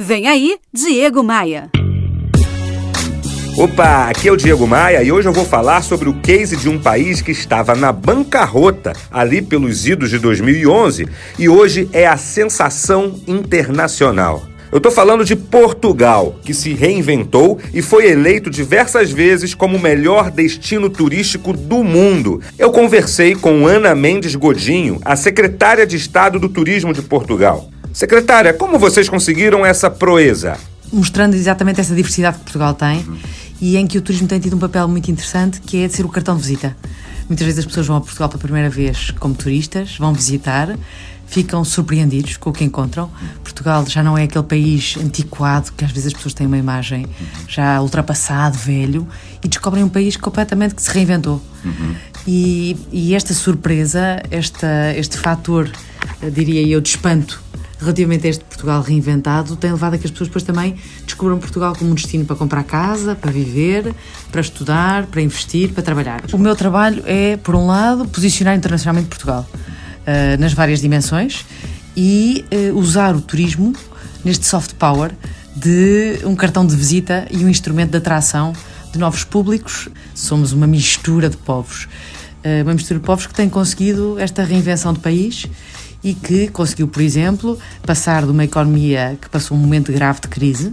Vem aí, Diego Maia. Opa, aqui é o Diego Maia e hoje eu vou falar sobre o case de um país que estava na bancarrota ali pelos idos de 2011 e hoje é a sensação internacional. Eu tô falando de Portugal, que se reinventou e foi eleito diversas vezes como o melhor destino turístico do mundo. Eu conversei com Ana Mendes Godinho, a secretária de Estado do Turismo de Portugal. Secretária, como vocês conseguiram essa proeza? Mostrando exatamente essa diversidade que Portugal tem e em que o turismo tem tido um papel muito interessante, que é de ser o cartão de visita. Muitas vezes as pessoas vão a Portugal pela primeira vez como turistas, vão visitar, ficam surpreendidos com o que encontram. Portugal já não é aquele país antiquado que às vezes as pessoas têm uma imagem já ultrapassado, velho, e descobrem um país completamente que se reinventou. Uhum. E, e, esta surpresa, esta, este fator, diria eu, de espanto relativamente a este Portugal reinventado tem levado a que as pessoas depois também descubram Portugal como um destino para comprar casa, para viver, para estudar, para investir, para trabalhar. O meu trabalho é, por um lado, posicionar internacionalmente Portugal uh, nas várias dimensões e uh, usar o turismo neste soft power de um cartão de visita e um instrumento de atração de novos públicos. Somos uma mistura de povos. Uh, uma mistura de povos que tem conseguido esta reinvenção de país e que conseguiu, por exemplo, passar de uma economia que passou um momento grave de crise.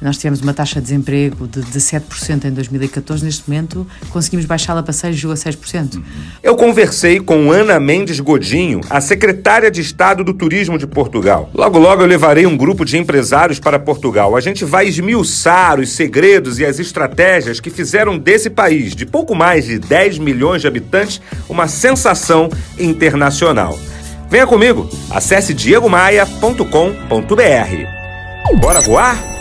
Nós tivemos uma taxa de desemprego de 17% em 2014, neste momento conseguimos baixá-la para 6,6%. Eu conversei com Ana Mendes Godinho, a secretária de Estado do Turismo de Portugal. Logo, logo eu levarei um grupo de empresários para Portugal. A gente vai esmiuçar os segredos e as estratégias que fizeram desse país, de pouco mais de 10 milhões de habitantes, uma sensação internacional. Venha comigo, acesse diegomaia.com.br. Bora voar?